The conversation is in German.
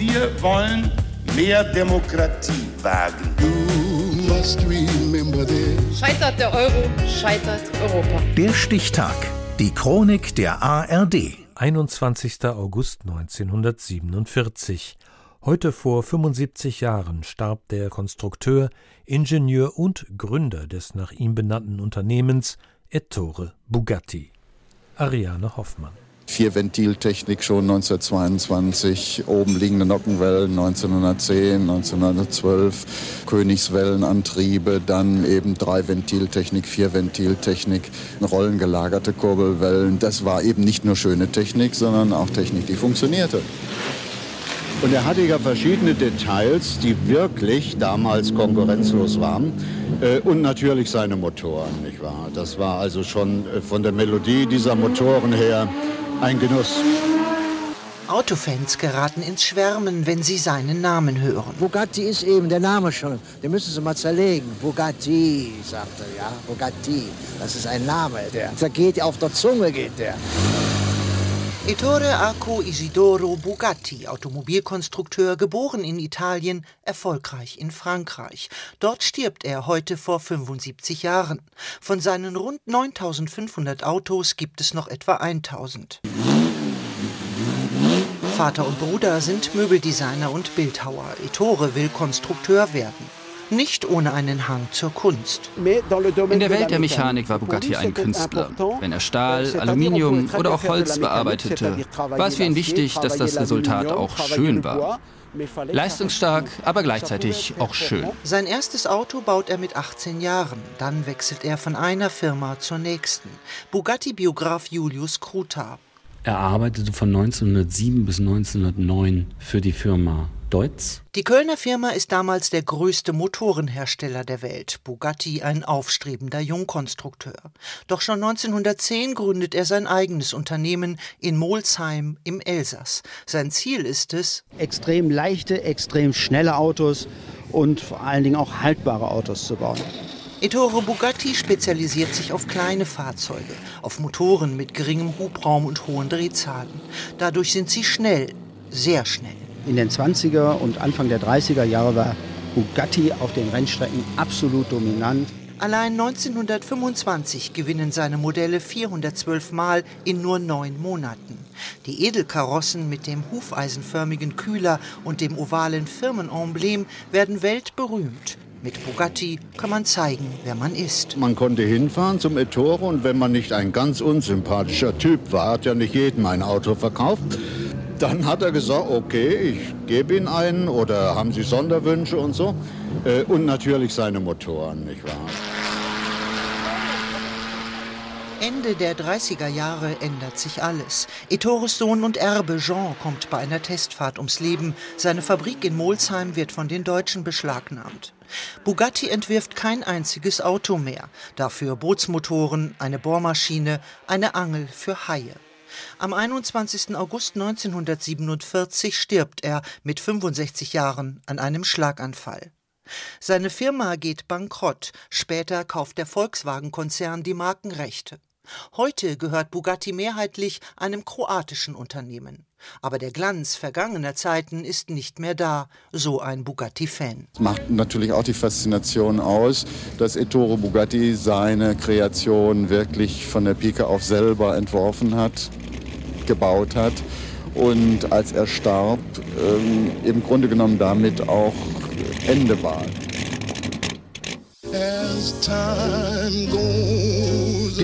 Wir wollen mehr Demokratie wagen. Scheitert der Euro, scheitert Europa. Der Stichtag. Die Chronik der ARD. 21. August 1947. Heute vor 75 Jahren starb der Konstrukteur, Ingenieur und Gründer des nach ihm benannten Unternehmens Ettore Bugatti. Ariane Hoffmann. Vierventiltechnik schon 1922, oben liegende Nockenwellen 1910, 1912, Königswellenantriebe, dann eben Dreiventiltechnik, Vierventiltechnik, rollengelagerte Kurbelwellen. Das war eben nicht nur schöne Technik, sondern auch Technik, die funktionierte. Und er hatte ja verschiedene Details, die wirklich damals konkurrenzlos waren. Äh, und natürlich seine Motoren, nicht wahr? Das war also schon äh, von der Melodie dieser Motoren her ein Genuss. Autofans geraten ins Schwärmen, wenn sie seinen Namen hören. Bugatti ist eben der Name schon. Den müssen Sie mal zerlegen. Bugatti, sagt er, ja. Bugatti. Das ist ein Name, der. Der geht auf der Zunge, geht der. Ettore Arco Isidoro Bugatti, Automobilkonstrukteur, geboren in Italien, erfolgreich in Frankreich. Dort stirbt er heute vor 75 Jahren. Von seinen rund 9500 Autos gibt es noch etwa 1000. Vater und Bruder sind Möbeldesigner und Bildhauer. Ettore will Konstrukteur werden nicht ohne einen Hang zur Kunst. In der Welt der Mechanik war Bugatti ein Künstler. Wenn er Stahl, Aluminium oder auch Holz bearbeitete, war es für ihn wichtig, dass das Resultat auch schön war. Leistungsstark, aber gleichzeitig auch schön. Sein erstes Auto baut er mit 18 Jahren. Dann wechselt er von einer Firma zur nächsten. Bugatti-Biograf Julius Kruta. Er arbeitete von 1907 bis 1909 für die Firma Deutz. Die Kölner Firma ist damals der größte Motorenhersteller der Welt, Bugatti ein aufstrebender Jungkonstrukteur. Doch schon 1910 gründet er sein eigenes Unternehmen in Molsheim im Elsass. Sein Ziel ist es, extrem leichte, extrem schnelle Autos und vor allen Dingen auch haltbare Autos zu bauen. Ettore Bugatti spezialisiert sich auf kleine Fahrzeuge, auf Motoren mit geringem Hubraum und hohen Drehzahlen. Dadurch sind sie schnell, sehr schnell. In den 20er und Anfang der 30er Jahre war Bugatti auf den Rennstrecken absolut dominant. Allein 1925 gewinnen seine Modelle 412 Mal in nur neun Monaten. Die Edelkarossen mit dem hufeisenförmigen Kühler und dem ovalen Firmenemblem werden weltberühmt. Mit Bugatti kann man zeigen, wer man ist. Man konnte hinfahren zum Ettore und wenn man nicht ein ganz unsympathischer Typ war, hat ja nicht jedem ein Auto verkauft, dann hat er gesagt, okay, ich gebe Ihnen einen oder haben Sie Sonderwünsche und so. Äh, und natürlich seine Motoren, nicht wahr? Ende der 30er Jahre ändert sich alles. Ettores Sohn und Erbe Jean kommt bei einer Testfahrt ums Leben. Seine Fabrik in Molsheim wird von den Deutschen beschlagnahmt. Bugatti entwirft kein einziges Auto mehr. Dafür Bootsmotoren, eine Bohrmaschine, eine Angel für Haie. Am 21. August 1947 stirbt er mit 65 Jahren an einem Schlaganfall. Seine Firma geht bankrott. Später kauft der Volkswagen-Konzern die Markenrechte. Heute gehört Bugatti mehrheitlich einem kroatischen Unternehmen. Aber der Glanz vergangener Zeiten ist nicht mehr da, so ein Bugatti-Fan. Macht natürlich auch die Faszination aus, dass Ettore Bugatti seine Kreation wirklich von der Pike auf selber entworfen hat, gebaut hat und als er starb, ähm, im Grunde genommen damit auch Ende war.